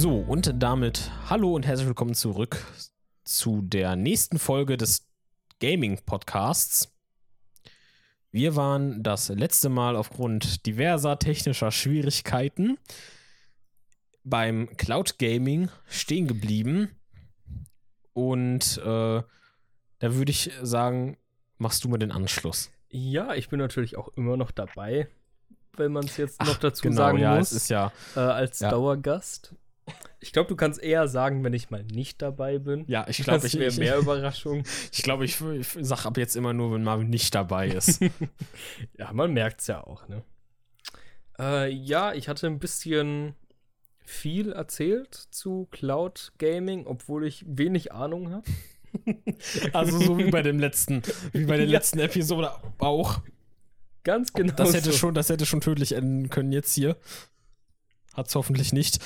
So, und damit hallo und herzlich willkommen zurück zu der nächsten Folge des Gaming-Podcasts. Wir waren das letzte Mal aufgrund diverser technischer Schwierigkeiten beim Cloud Gaming stehen geblieben. Und äh, da würde ich sagen, machst du mal den Anschluss. Ja, ich bin natürlich auch immer noch dabei, wenn man es jetzt noch Ach, dazu genau, sagen ja, muss, es ist ja, äh, als ja. Dauergast. Ich glaube, du kannst eher sagen, wenn ich mal nicht dabei bin. ja, ich glaube, ich, wäre mehr Überraschung. ich, glaub, ich, ich sag ab jetzt immer nur, wenn Marvin nicht dabei ist. ja, man merkt es ja auch, ne? Äh, ja, ich hatte ein bisschen viel erzählt zu Cloud Gaming, obwohl ich wenig Ahnung habe. Also so wie bei dem letzten, wie bei der Ja. letzten Episode auch. Ganz genau. Das hätte so. schon, das hätte schon tödlich enden können jetzt hier. Hat's hoffentlich nicht.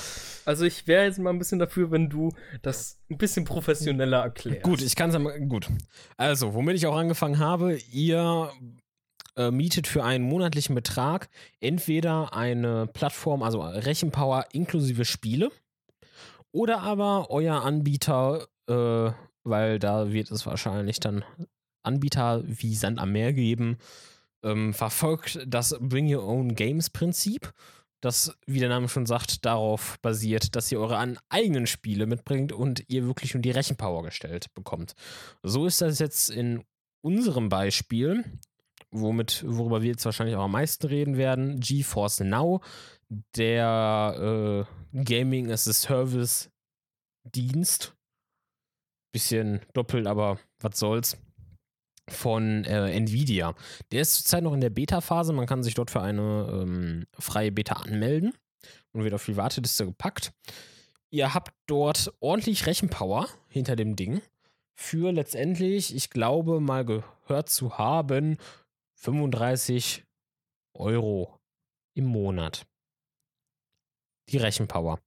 Also ich wäre jetzt mal ein bisschen dafür, wenn du das ein bisschen professioneller erklärst. Gut, ich kann es mal. Gut. Also, womit ich auch angefangen habe, ihr äh, mietet für einen monatlichen Betrag entweder eine Plattform, also Rechenpower inklusive Spiele, oder aber euer Anbieter, äh, weil da wird es wahrscheinlich dann Anbieter wie Sand am Meer geben, ähm, verfolgt das Bring Your Own Games Prinzip. Das, wie der Name schon sagt, darauf basiert, dass ihr eure eigenen Spiele mitbringt und ihr wirklich nur die Rechenpower gestellt bekommt. So ist das jetzt in unserem Beispiel, womit, worüber wir jetzt wahrscheinlich auch am meisten reden werden, GeForce Now, der äh, Gaming as a Service Dienst. Bisschen doppelt, aber was soll's. Von äh, Nvidia. Der ist zurzeit noch in der Beta-Phase. Man kann sich dort für eine ähm, freie Beta anmelden und wird auf die Warteliste gepackt. Ihr habt dort ordentlich Rechenpower hinter dem Ding. Für letztendlich, ich glaube, mal gehört zu haben, 35 Euro im Monat. Die Rechenpower.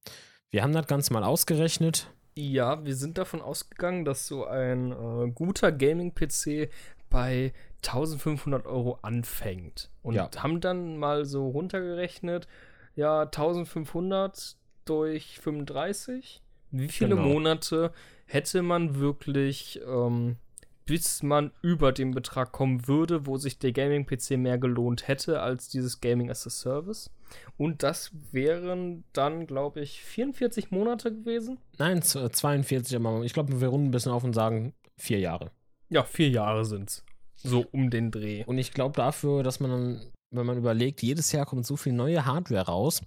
Wir haben das Ganze mal ausgerechnet. Ja, wir sind davon ausgegangen, dass so ein äh, guter Gaming-PC bei 1500 Euro anfängt. Und Ja. haben dann mal so runtergerechnet, ja, 1500 durch 35. Wie viele Genau. Monate hätte man wirklich, ähm, bis man über den Betrag kommen würde, wo sich der Gaming-PC mehr gelohnt hätte als dieses Gaming as a Service? Und das wären dann, glaube ich, 44 Monate gewesen. Nein, z- 42, aber ich glaube, wir runden ein bisschen auf und sagen vier Jahre. Ja, vier Jahre sind's. So um den Dreh. Und ich glaube dafür, dass man dann, wenn man überlegt, jedes Jahr kommt so viel neue Hardware raus,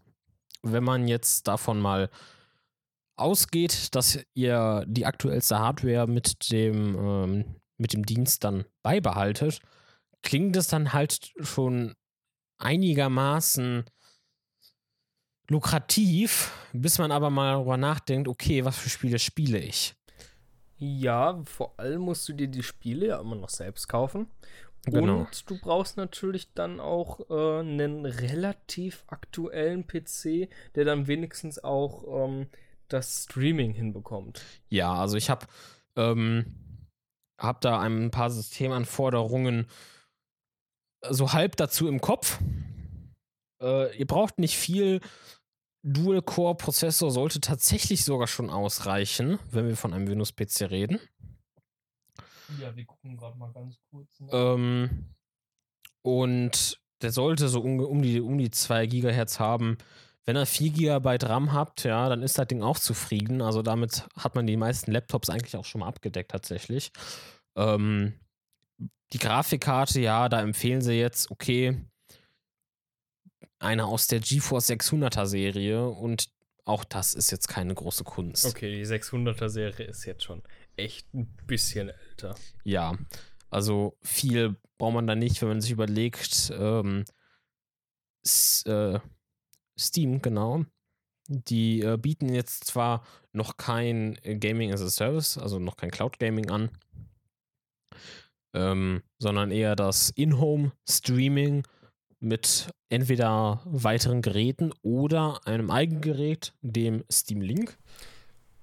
wenn man jetzt davon mal ausgeht, dass ihr die aktuellste Hardware mit dem, ähm, mit dem Dienst dann beibehaltet, klingt es dann halt schon einigermaßen lukrativ, bis man aber mal darüber nachdenkt, okay, was für Spiele spiele ich? Ja, vor allem musst du dir die Spiele ja immer noch selbst kaufen. Genau. Und du brauchst natürlich dann auch äh, einen relativ aktuellen PC, der dann wenigstens auch ähm, das Streaming hinbekommt. Ja, also ich habe ähm, hab da ein paar Systemanforderungen so halb dazu im Kopf. Äh, ihr braucht nicht viel. Dual-Core-Prozessor sollte tatsächlich sogar schon ausreichen, wenn wir von einem Windows-PC reden. Ja, wir gucken gerade mal ganz kurz. ne? Ähm, und der sollte so um, um, die, um die 2 Gigahertz haben. Wenn ihr 4 GB RAM habt, ja, dann ist das Ding auch zufrieden. Also damit hat man die meisten Laptops eigentlich auch schon mal abgedeckt tatsächlich. Ähm, die Grafikkarte, ja, da empfehlen sie jetzt, okay, eine aus der GeForce 600er Serie und auch das ist jetzt keine große Kunst. Okay, die 600er Serie ist jetzt schon echt ein bisschen älter. Ja, also viel braucht man da nicht, wenn man sich überlegt, ähm, S äh, Steam, genau. Die äh, bieten jetzt zwar noch kein Gaming as a Service, also noch kein Cloud Gaming an, ähm, sondern eher das In-Home Streaming mit entweder weiteren Geräten oder einem eigenen Gerät, dem Steam Link.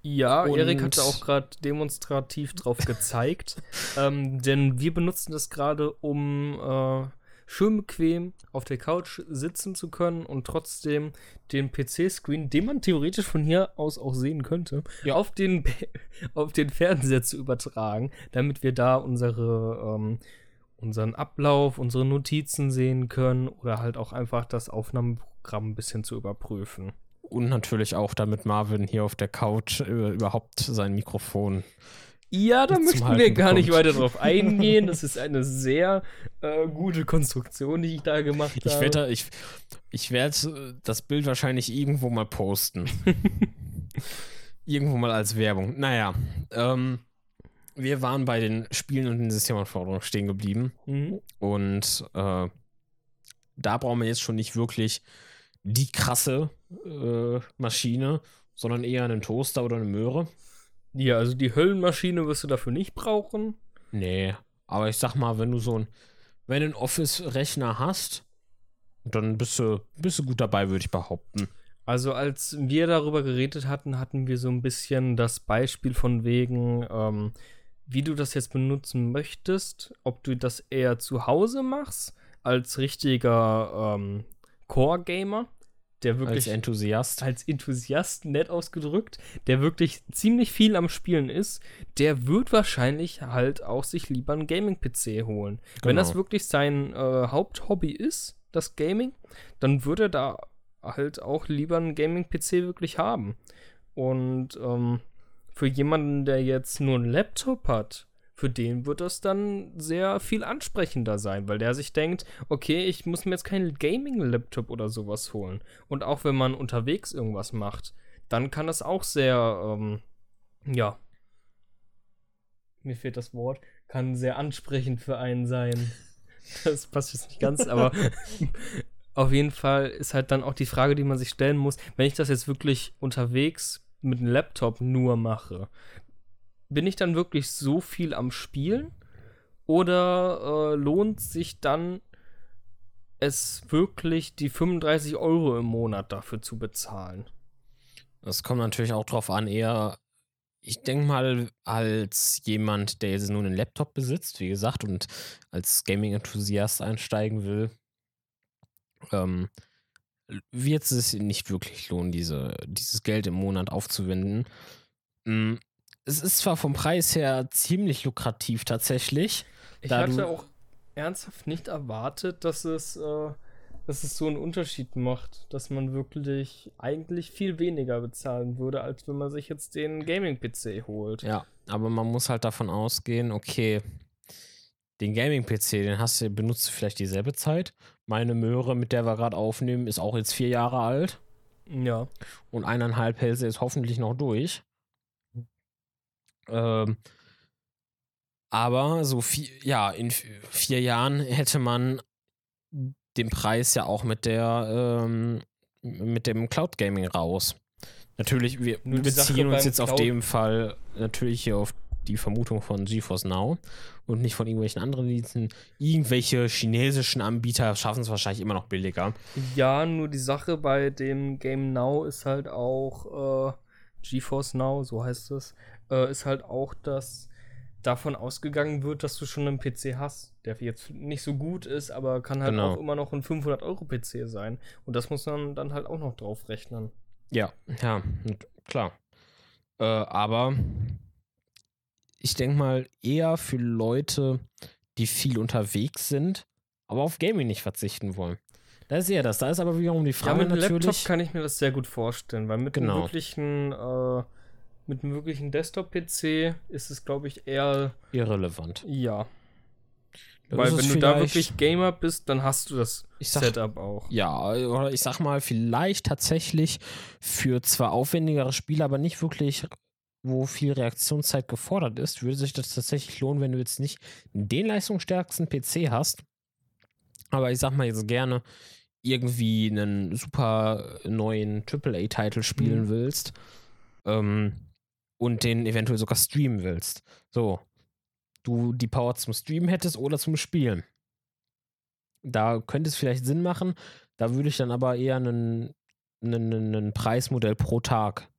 Ja, Erik hat da auch gerade demonstrativ drauf gezeigt. ähm, denn wir benutzen das gerade, um äh, schön bequem auf der Couch sitzen zu können und trotzdem den PC-Screen, den man theoretisch von hier aus auch sehen könnte, Ja. auf, den, auf den Fernseher zu übertragen, damit wir da unsere, ähm, unseren Ablauf, unsere Notizen sehen können oder halt auch einfach das Aufnahmeprogramm ein bisschen zu überprüfen. Und natürlich auch, damit Marvin hier auf der Couch äh, überhaupt sein Mikrofon. Ja, da möchten wir gar nicht bekommt. weiter drauf eingehen. Das ist eine sehr äh, gute Konstruktion, die ich da gemacht habe. Ich werde ich, ich werd äh, das Bild wahrscheinlich irgendwo mal posten. irgendwo mal als Werbung. Naja, ähm, wir waren bei den Spielen und den Systemanforderungen stehen geblieben. Mhm. Und äh, da brauchen wir jetzt schon nicht wirklich die krasse äh, Maschine, sondern eher einen Toaster oder eine Möhre. Ja, also die Höllenmaschine wirst du dafür nicht brauchen. Nee, aber ich sag mal, wenn du so ein, wenn du einen Office-Rechner hast, dann bist du, bist du gut dabei, würde ich behaupten. Also als wir darüber geredet hatten, hatten wir so ein bisschen das Beispiel von wegen, ähm, wie du das jetzt benutzen möchtest, ob du das eher zu Hause machst, als richtiger ähm, Core-Gamer, der Als wirklich Enthusiast. als Enthusiast nett ausgedrückt, der wirklich ziemlich viel am Spielen ist, der wird wahrscheinlich halt auch sich lieber einen Gaming-PC holen. Wenn Genau. das wirklich sein äh, Haupthobby ist, das Gaming, dann würde er da halt auch lieber einen Gaming-PC wirklich haben. Und ähm, für jemanden, der jetzt nur einen Laptop hat, für den wird das dann sehr viel ansprechender sein, weil der sich denkt, okay, ich muss mir jetzt keinen Gaming-Laptop oder sowas holen. Und auch wenn man unterwegs irgendwas macht, dann kann das auch sehr, ähm, ja, mir fehlt das Wort, kann sehr ansprechend für einen sein. Das passt jetzt nicht ganz, aber auf jeden Fall ist halt dann auch die Frage, die man sich stellen muss, wenn ich das jetzt wirklich unterwegs mit einem Laptop nur mache, bin ich dann wirklich so viel am Spielen? Oder äh, lohnt sich dann es wirklich die 35 Euro im Monat dafür zu bezahlen? Das kommt natürlich auch drauf an, eher, ich denke mal, als jemand, der jetzt nur einen Laptop besitzt, wie gesagt, und als Gaming-Enthusiast einsteigen will, ähm, wird es sich nicht wirklich lohnen, diese, dieses Geld im Monat aufzuwenden. Mm, Es ist zwar vom Preis her ziemlich lukrativ tatsächlich. Ich hatte auch ernsthaft nicht erwartet, dass es, äh, dass es so einen Unterschied macht, dass man wirklich eigentlich viel weniger bezahlen würde, als wenn man sich jetzt den Gaming-PC holt. Ja, aber man muss halt davon ausgehen, okay, den Gaming-PC, den hast du, benutzt du vielleicht dieselbe Zeit. Meine Möhre, mit der wir gerade aufnehmen, ist auch jetzt vier Jahre alt. Ja. Und eineinhalb Hälse ist hoffentlich noch durch. Ähm, aber so vier, ja, in vier Jahren hätte man den Preis ja auch mit der, ähm, mit dem Cloud Gaming raus. Natürlich, wir Nur beziehen uns jetzt auf Cloud- dem Fall natürlich hier auf die Vermutung von GeForce Now und nicht von irgendwelchen anderen Diensten. Irgendwelche chinesischen Anbieter schaffen es wahrscheinlich immer noch billiger. Ja, nur die Sache bei dem Game Now ist halt auch, äh, GeForce Now, so heißt es, äh, ist halt auch, dass davon ausgegangen wird, dass du schon einen PC hast, der jetzt nicht so gut ist, aber kann halt Genau. auch immer noch ein 500-Euro-PC sein. Und das muss man dann halt auch noch drauf rechnen. Ja, ja, klar. Äh, aber ich denke mal eher für Leute, die viel unterwegs sind, aber auf Gaming nicht verzichten wollen. Da ist eher das. Da ist aber wiederum die Ja, Frage mit einem natürlich. Laptop kann ich mir das sehr gut vorstellen, weil mit Genau. einem wirklichen, äh, mit einem wirklichen Desktop-PC ist es, glaube ich, eher, irrelevant. ja. Da weil wenn du da wirklich Gamer bist, dann hast du das Ich sag- Setup auch. Ja, oder ich sag mal, vielleicht tatsächlich für zwar aufwendigere Spiele, aber nicht wirklich, wo viel Reaktionszeit gefordert ist, würde sich das tatsächlich lohnen, wenn du jetzt nicht den leistungsstärksten PC hast. Aber ich sag mal jetzt gerne irgendwie einen super neuen AAA-Titel spielen Mhm. willst ähm, und den eventuell sogar streamen willst. So, du die Power zum Streamen hättest oder zum Spielen. Da könnte es vielleicht Sinn machen. Da würde ich dann aber eher einen, einen, einen Preismodell pro Tag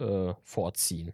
äh, vorziehen.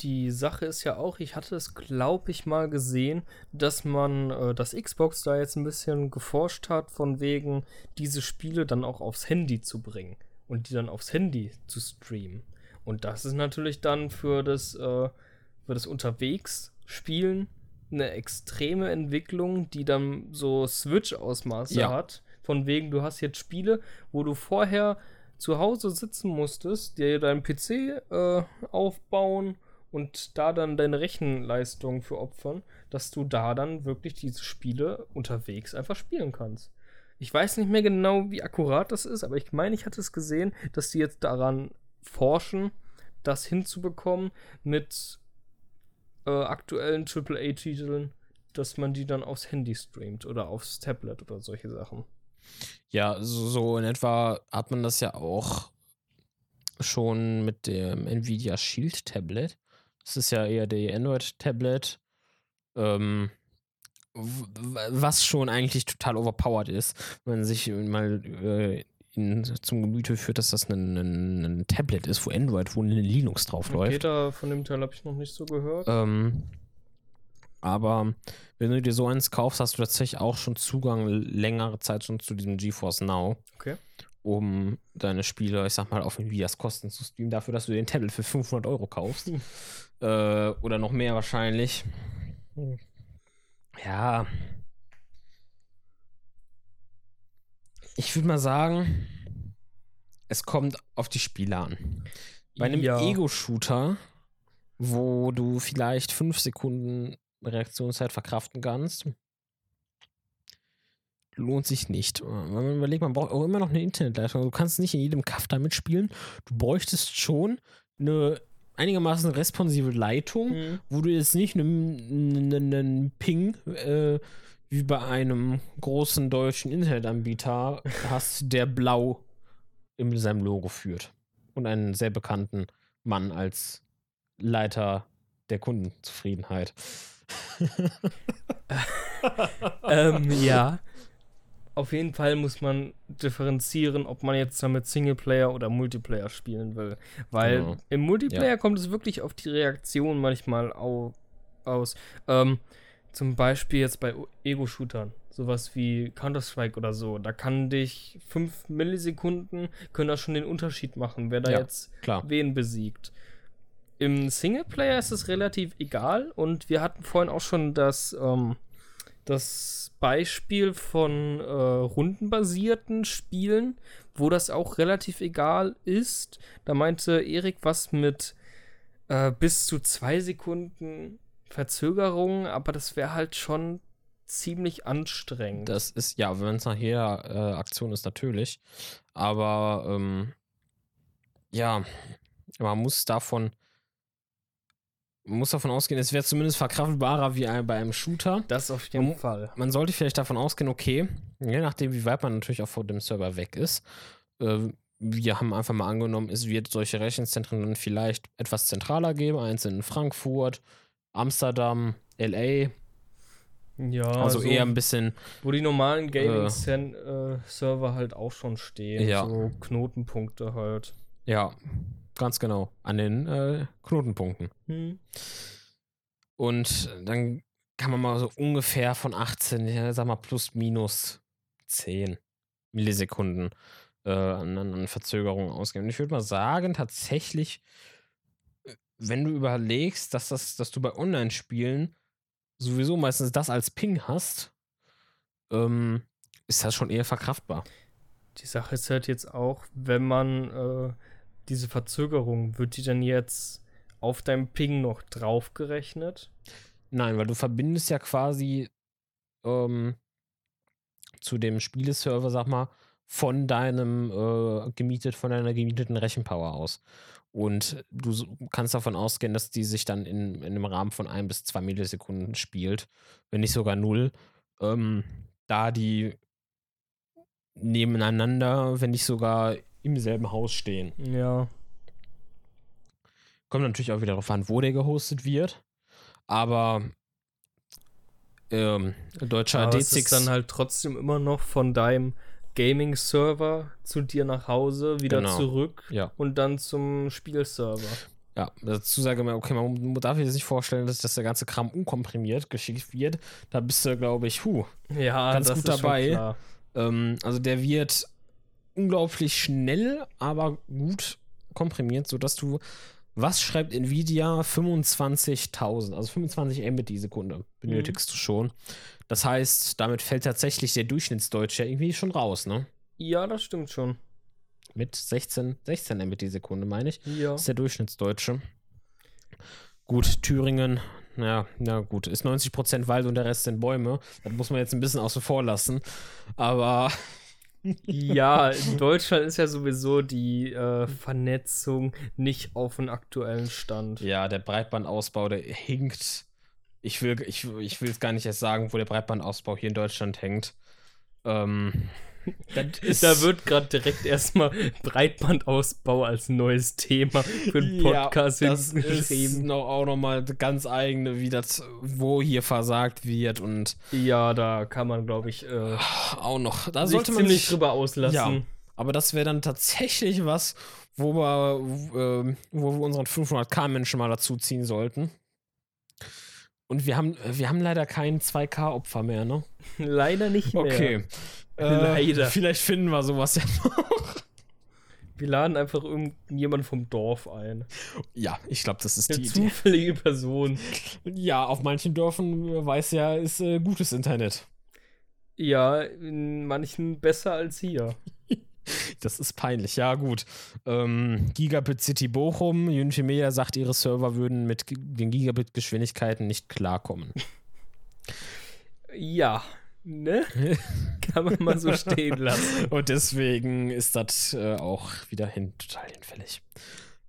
Die Sache ist ja auch, ich hatte es, glaube ich, mal gesehen, dass man, äh, dass Xbox da jetzt ein bisschen geforscht hat, von wegen, diese Spiele dann auch aufs Handy zu bringen und die dann aufs Handy zu streamen. Und das ist natürlich dann für das, äh, für das Unterwegs-Spielen eine extreme Entwicklung, die dann so Switch-Ausmaße Ja. hat. Von wegen, du hast jetzt Spiele, wo du vorher zu Hause sitzen musstest, dir deinen PC äh, aufbauen und da dann deine Rechenleistung für opfern, dass du da dann wirklich diese Spiele unterwegs einfach spielen kannst. Ich weiß nicht mehr genau, wie akkurat das ist, aber ich meine, ich hatte es gesehen, dass die jetzt daran forschen, das hinzubekommen mit äh, aktuellen AAA-Titeln, dass man die dann aufs Handy streamt oder aufs Tablet oder solche Sachen. Ja, so, so in etwa hat man das ja auch schon mit dem Nvidia Shield Tablet. Das ist ja eher die Android-Tablet, ähm, was schon eigentlich total overpowered ist, wenn man sich mal äh, in, zum Gemüte führt, dass das ein, ein, ein Tablet ist, wo Android, wo ein Linux drauf läuft. Peter, von dem Teil habe ich noch nicht so gehört. Ähm, aber wenn du dir so eins kaufst, hast du tatsächlich auch schon Zugang längere Zeit schon zu diesem GeForce Now. Okay. Um deine Spiele, ich sag mal, auf Nvidias Kosten zu streamen, dafür, dass du den Tablet für 500 Euro kaufst. Hm. äh, oder noch mehr wahrscheinlich. Ja. Ich würde mal sagen, es kommt auf die Spiele an. Bei einem Ja. Ego-Shooter, wo du vielleicht fünf Sekunden Reaktionszeit verkraften kannst, lohnt sich nicht. Wenn man überlegt, man braucht auch immer noch eine Internetleitung. Du kannst nicht in jedem Kaff da mitspielen. Du bräuchtest schon eine einigermaßen responsive Leitung, Mhm. wo du jetzt nicht einen, einen, einen Ping äh, wie bei einem großen deutschen Internetanbieter hast, der blau in seinem Logo führt. Und einen sehr bekannten Mann als Leiter der Kundenzufriedenheit. ähm, ja. Auf jeden Fall muss man differenzieren, ob man jetzt damit Singleplayer oder Multiplayer spielen will. Weil Genau. im Multiplayer kommt es wirklich auf die Reaktion manchmal au aus. Ähm, zum Beispiel jetzt bei Ego-Shootern. Sowas wie Counter-Strike oder so. Da kann dich 5 Millisekunden, können da schon den Unterschied machen, wer da Ja. jetzt Klar. wen besiegt. Im Singleplayer ist es relativ egal und wir hatten vorhin auch schon das, ähm, das Beispiel von äh, rundenbasierten Spielen, wo das auch relativ egal ist. Da meinte Erik was mit äh, bis zu zwei Sekunden Verzögerung, aber das wäre halt schon ziemlich anstrengend. Das ist, ja, wenn es nach jeder äh, Aktion ist, natürlich. Aber ähm, ja, man muss davon, man muss davon ausgehen, es wäre zumindest verkraftbarer wie bei einem Shooter. das auf jeden Man- Fall. Man sollte vielleicht davon ausgehen, okay, je nachdem, wie weit man natürlich auch von dem Server weg ist. Äh, wir haben einfach mal angenommen, es wird solche Rechenzentren dann vielleicht etwas zentraler geben. Eins in Frankfurt, Amsterdam, LA. Ja, Also so- eher ein bisschen Wo die normalen Gaming-Server halt auch schon stehen. Ja. So Knotenpunkte halt. Ja, ganz genau. An den äh, Knotenpunkten. Hm. Und dann kann man mal so ungefähr von 18, ja, sag mal plus minus 10 Millisekunden äh, an, an Verzögerung ausgehen. Und ich würde mal sagen, tatsächlich, äh, wenn du überlegst, dass, das, dass du bei Online-Spielen sowieso meistens das als Ping hast, ähm, ist das schon eher verkraftbar. Die Sache ist halt jetzt auch, wenn man äh, diese Verzögerung, wird die dann jetzt auf deinem Ping noch draufgerechnet? Nein, weil du verbindest ja quasi ähm, zu dem Spieleserver, sag mal, von deinem äh, gemietet, von deiner gemieteten Rechenpower aus. Und du kannst davon ausgehen, dass die sich dann in, in einem Rahmen von ein bis zwei Millisekunden spielt, wenn nicht sogar null. Ähm, da die nebeneinander, wenn nicht sogar im selben Haus stehen. Ja. Kommt natürlich auch wieder darauf an, wo der gehostet wird. Aber ähm, deutscher Aber es D6 ist dann halt trotzdem immer noch von deinem Gaming-Server zu dir nach Hause, wieder Genau. zurück Ja. und dann zum Spielserver. Ja, dazu sage ich mal, okay, man darf sich nicht vorstellen, dass, dass der ganze Kram unkomprimiert geschickt wird. Da bist du, glaube ich, huh, Ja, Ganz das gut dabei. Ähm, also der wird unglaublich schnell, aber gut komprimiert, sodass du, was schreibt Nvidia? 25.000, also 25 Mbit die Sekunde benötigst du schon. Das heißt, damit fällt tatsächlich der Durchschnittsdeutsche irgendwie schon raus, ne? Ja, das stimmt schon. Mit 16, 16 Mbit die Sekunde, meine ich. Ja. ist der Durchschnittsdeutsche. Gut, Thüringen, ja, na gut, ist 90% Wald und der Rest sind Bäume. Das muss man jetzt ein bisschen außen vor lassen. Aber Ja, in Deutschland ist ja sowieso die äh, Vernetzung nicht auf dem aktuellen Stand. ja, der Breitbandausbau, der hinkt. Ich will, ich, ich will es gar nicht erst sagen, wo der Breitbandausbau hier in Deutschland hängt. Ähm, Da wird gerade direkt erstmal Breitbandausbau als neues Thema für den Podcast ja, das ist noch, auch nochmal ganz eigene, wie das, wo hier versagt wird und Ja, da kann man, glaube ich, äh, auch noch. Da sollte man ziemlich sich, drüber auslassen. Ja. Aber das wäre dann tatsächlich was, wo wir, ähm, wo wir unseren 500k-Menschen mal dazu ziehen sollten. Und wir haben, wir haben leider kein 2k-Opfer mehr, ne? Leider nicht mehr. Okay. Äh, Leider. Vielleicht finden wir sowas ja noch. Wir laden einfach irgendjemanden vom Dorf ein. Ja, ich glaube, das ist Eine die Idee. zufällige Person. Ja, auf manchen Dörfern äh, weiß ja, ist äh, gutes Internet. Ja, in manchen besser als hier. Das ist peinlich. Ja, gut. Ähm, Gigabit City Bochum, Unity Media sagt, ihre Server würden mit G- den Gigabit-Geschwindigkeiten nicht klarkommen. Ja, ne? Kann man mal so stehen lassen. Und deswegen ist das äh, auch wieder hin, total hinfällig.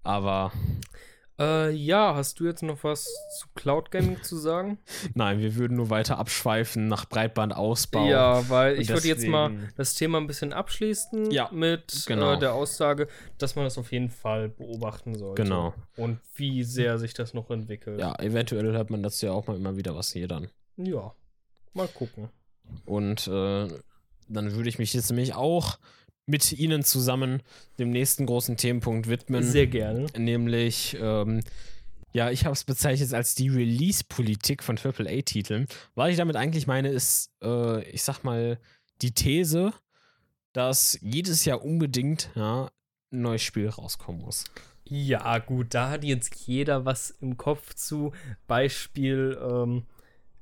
Aber Äh, ja, hast du jetzt noch was zu Cloud Gaming zu sagen? nein, wir würden nur weiter abschweifen nach Breitbandausbau. Ja, weil Und ich würde jetzt mal das Thema ein bisschen abschließen Ja, mit genau. äh, der Aussage, dass man das auf jeden Fall beobachten sollte. Genau. Und wie sehr sich das noch entwickelt. Ja, eventuell hört man das ja auch mal immer wieder was hier dann. Ja. Mal gucken. Und äh, dann würde ich mich jetzt nämlich auch mit Ihnen zusammen dem nächsten großen Themenpunkt widmen. Sehr gerne. nämlich, ähm, ja, ich habe es bezeichnet als die Release-Politik von AAA-Titeln. Was ich damit eigentlich meine, ist, äh, ich sag mal, die These, dass jedes Jahr unbedingt ja, ein neues Spiel rauskommen muss. Ja, gut, da hat jetzt jeder was im Kopf zu. Beispiel ähm,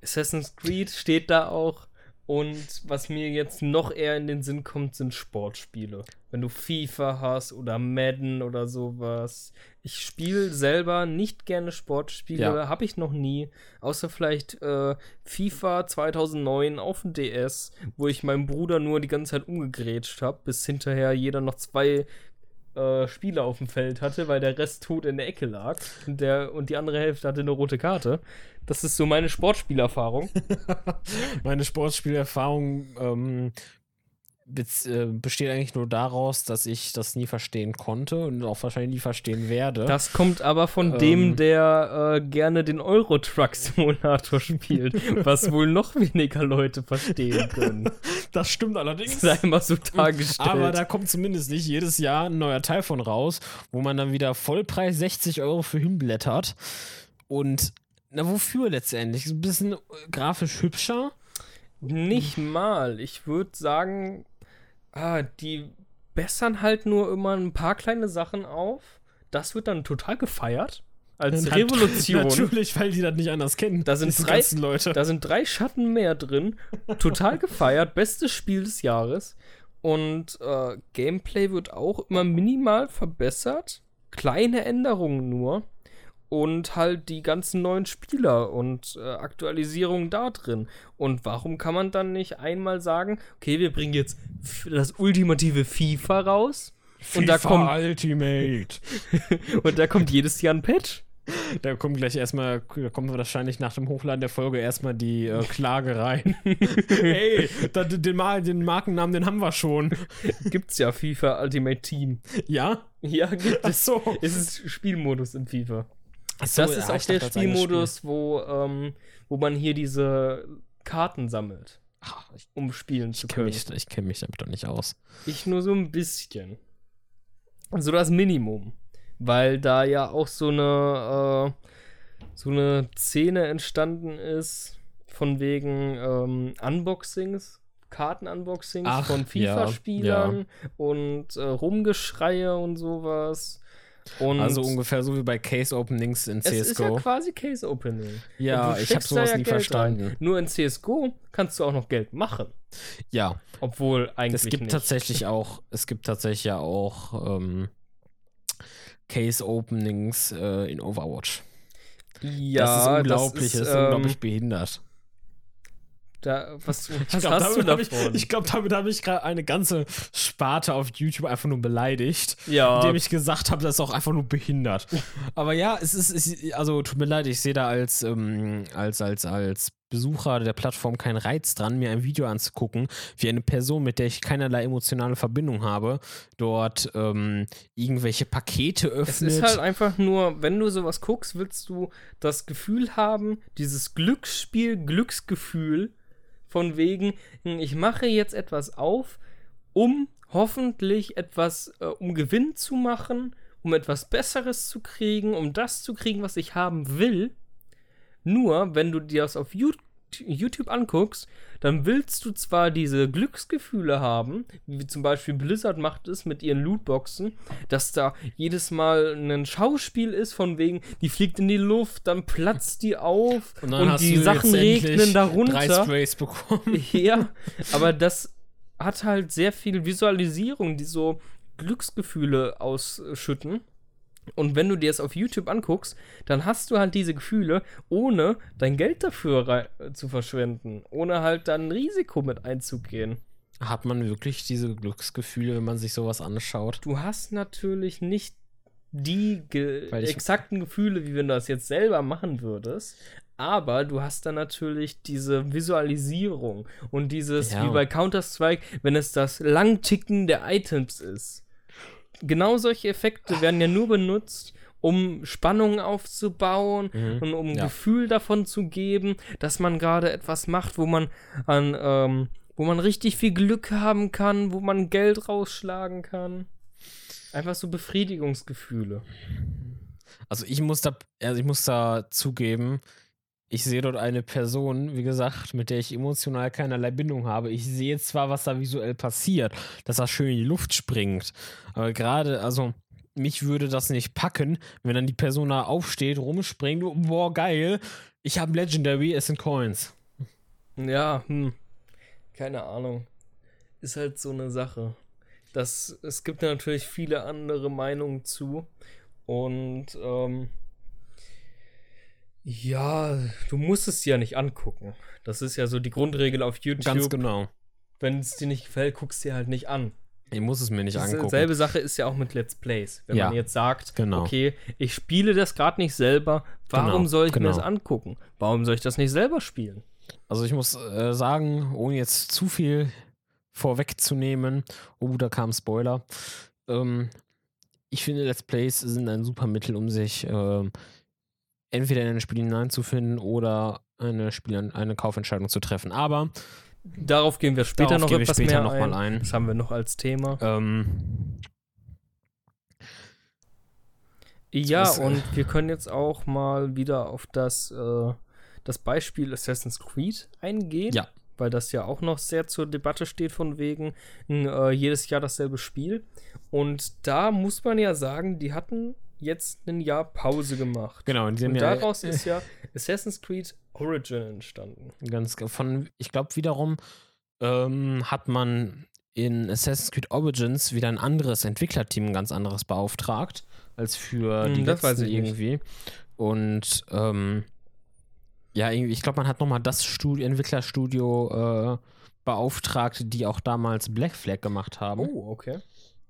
Assassin's Creed steht da auch. Und was mir jetzt noch eher in den Sinn kommt, sind Sportspiele. Wenn du FIFA hast oder Madden oder sowas. Ich spiele selber nicht gerne Sportspiele, Ja. habe ich noch nie. Außer vielleicht äh, FIFA 2009 auf dem DS, wo ich meinen Bruder nur die ganze Zeit umgegrätscht habe, bis hinterher jeder noch zwei äh, Spieler auf dem Feld hatte, weil der Rest tot in der Ecke lag und, der, und die andere Hälfte hatte eine rote Karte. Das ist so meine Sportspielerfahrung. Meine Sportspielerfahrung ähm, äh, besteht eigentlich nur daraus, dass ich das nie verstehen konnte und auch wahrscheinlich nie verstehen werde. Das kommt aber von Ähm. dem, der äh, gerne den Euro-Truck-Simulator spielt, was wohl noch weniger Leute verstehen können. Das stimmt allerdings. Sei mal so dargestellt. Aber da kommt zumindest nicht jedes Jahr ein neuer Teil von raus, wo man dann wieder Vollpreis 60 Euro für hinblättert. Und na, wofür letztendlich? Ein bisschen äh, grafisch hübscher. Nicht mal. Ich würde sagen, ah, die bessern halt nur immer ein paar kleine Sachen auf. Das wird dann total gefeiert. Als Nat- Revolution. Natürlich, weil die das nicht anders kennen. Da sind drei- Leute. Da sind drei Schatten mehr drin. Total gefeiert. Bestes Spiel des Jahres. Und äh, Gameplay wird auch immer minimal verbessert. Kleine Änderungen nur. Und halt die ganzen neuen Spieler und äh, Aktualisierungen da drin. Und warum kann man dann nicht einmal sagen, okay, wir bringen jetzt das ultimative FIFA raus und da kommt- Ultimate. und da kommt jedes Jahr ein Patch? Da kommt gleich erstmal, da kommt wahrscheinlich nach dem Hochladen der Folge erstmal die äh, Klage rein. Ey, da, den, den Markennamen, den haben wir schon. Gibt's ja FIFA Ultimate Team. Ja? Ja, gibt Ach es. so. Es ist Spielmodus in FIFA. So, Das ja, ist auch ich der Spielmodus, wo, ähm, wo man hier diese Karten sammelt, Ach, ich um spielen zu ich kenne können. mich, ich kenn mich damit doch nicht aus. Ich nur so ein bisschen. So das Minimum. Weil da ja auch so eine, äh, so eine Szene entstanden ist, von wegen ähm, Unboxings, Kartenunboxings von ja, FIFA-Spielern und äh, Rumgeschreie und sowas. Und also ungefähr so wie bei Case Openings in es ist ja CSGO. quasi Case Opening. Ja, ich habe sowas ja nie Geld verstanden. rein. Nur in CSGO kannst du auch noch Geld machen. Ja, Obwohl eigentlich es gibt nicht. tatsächlich auch, es gibt tatsächlich ja auch ähm, Case Openings äh, in Overwatch. ja, das ist unglaublich, das ist, ähm, unglaublich behindert. Da, was, Ich glaub, hast du hab ich, davon? ich glaube, damit habe ich gerade eine ganze Sparte auf YouTube einfach nur beleidigt, ja, indem ich gesagt habe, das ist auch einfach nur behindert. Aber ja, es ist, es, also tut mir leid, ich sehe da als, ähm, als, als, als Besucher der Plattform keinen Reiz dran, mir ein Video anzugucken, wie eine Person, mit der ich keinerlei emotionale Verbindung habe, dort ähm, irgendwelche Pakete es öffnet. ist halt einfach nur, wenn du sowas guckst, willst du das Gefühl haben, dieses Glücksspiel, Glücksgefühl, von wegen, hm, ich mache jetzt etwas auf, um hoffentlich etwas, äh, um Gewinn zu machen, um etwas Besseres zu kriegen, um das zu kriegen, was ich haben will. Nur, wenn du dir das auf You- YouTube anguckst, dann willst du zwar diese Glücksgefühle haben, wie zum Beispiel Blizzard macht es mit ihren Lootboxen, dass da jedes Mal ein Schauspiel ist, von wegen, die fliegt in die Luft, dann platzt die auf und, hast die Sachen regnen Drei darunter. Sprays bekommen. Ja, aber das hat halt sehr viel Visualisierung, die so Glücksgefühle ausschütten. Und wenn du dir das auf YouTube anguckst, dann hast du halt diese Gefühle, ohne dein Geld dafür zu verschwenden, ohne halt dann ein Risiko mit einzugehen. Hat man wirklich diese Glücksgefühle, wenn man sich sowas anschaut? Du hast natürlich nicht die ge exakten Gefühle, wie wenn du das jetzt selber machen würdest. Aber du hast dann natürlich diese Visualisierung und dieses, Ja. wie bei Counter-Strike, wenn es das Langticken der Items ist. Genau solche Effekte werden ja nur benutzt, um Spannung aufzubauen Mhm. und um ein Ja. Gefühl davon zu geben, dass man gerade etwas macht, wo man an, ähm, wo man richtig viel Glück haben kann, wo man Geld rausschlagen kann. Einfach so Befriedigungsgefühle. Also ich muss da, also ich muss da zugeben, ich sehe dort eine Person, wie gesagt, mit der ich emotional keinerlei Bindung habe. Ich sehe zwar, was da visuell passiert, dass er schön in die Luft springt, aber gerade, also mich würde das nicht packen, wenn dann die Person da aufsteht, rumspringt, boah, geil, ich habe Legendary, es sind Coins. Ja, hm. Keine Ahnung. Ist halt so eine Sache. Das, es gibt natürlich viele andere Meinungen zu. Und ähm, ja, du musst es dir ja nicht angucken. Das ist ja so die Grundregel auf Ganz YouTube. genau. Wenn es dir nicht gefällt, guckst dir halt nicht an. Ich muss es mir nicht angucken. Selbe Sache ist ja auch mit Let's Plays. Wenn Ja, man jetzt sagt, genau. okay, ich spiele das gerade nicht selber, warum Genau, soll ich mir genau. das angucken? Warum soll ich das nicht selber spielen? Also ich muss äh, sagen, ohne jetzt zu viel vorwegzunehmen, oh, da kam Spoiler. Ähm, ich finde, Let's Plays sind ein super Mittel, um sich ähm, entweder in ein Spiel hineinzufinden oder eine, Spiel eine Kaufentscheidung zu treffen. Aber Darauf gehen wir später noch etwas später mehr noch ein. mal ein. Das haben wir noch als Thema. Ähm, Ja, äh, und wir können jetzt auch mal wieder auf das, äh, das Beispiel Assassin's Creed eingehen. Ja. Weil das ja auch noch sehr zur Debatte steht, von wegen äh, jedes Jahr dasselbe Spiel. Und da muss man ja sagen, die hatten jetzt ein Jahr Pause gemacht. genau, in diesem Und Jahr daraus ist ja Assassin's Creed Origin entstanden. ganz von, ich glaube wiederum ähm, hat man in Assassin's Creed Origins wieder ein anderes Entwicklerteam, ein ganz anderes beauftragt, als für Hm, die das weiß letzten ich nicht. irgendwie. Und ähm, ja, irgendwie, ich glaube, man hat nochmal das Studio, Entwicklerstudio äh, beauftragt, die auch damals Black Flag gemacht haben. Oh, okay.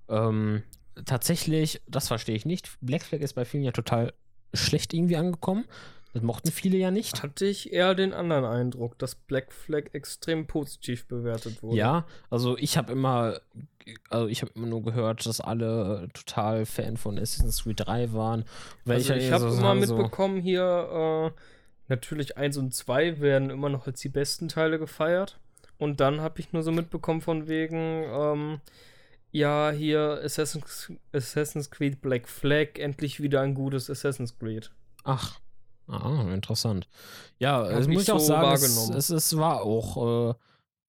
Ähm, tatsächlich, das verstehe ich nicht. Black Flag ist bei vielen ja total schlecht irgendwie angekommen. Das mochten viele ja nicht. Hatte ich eher den anderen Eindruck, dass Black Flag extrem positiv bewertet wurde. Ja, also ich habe immer, also ich habe immer nur gehört, dass alle total Fan von Assassin's Creed 3 waren. Also ich ja habe so immer mitbekommen hier, äh, natürlich 1 und 2 werden immer noch als die besten Teile gefeiert. Und dann habe ich nur so mitbekommen von wegen, ähm, Ja, hier Assassin's, Assassin's Creed Black Flag, endlich wieder ein gutes Assassin's Creed. Ach, ah, interessant. Ja, das muss ich auch so sagen, es, es, es war auch, äh,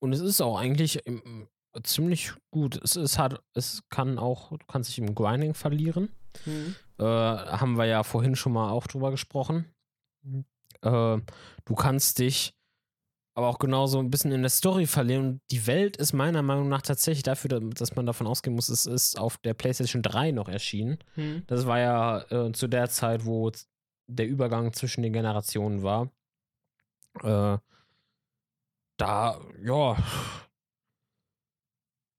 und es ist auch eigentlich im, ziemlich gut. Es, es hat, es kann auch, du kannst dich im Grinding verlieren. Mhm. Äh, haben wir ja vorhin schon mal auch drüber gesprochen. Äh, du kannst dich aber auch genauso ein bisschen in der Story verlieren. Und die Welt ist meiner Meinung nach tatsächlich dafür, da- dass man davon ausgehen muss, es ist auf der PlayStation 3 noch erschienen. Mhm. Das war ja äh, zu der Zeit, wo der Übergang zwischen den Generationen war. Äh, da, ja,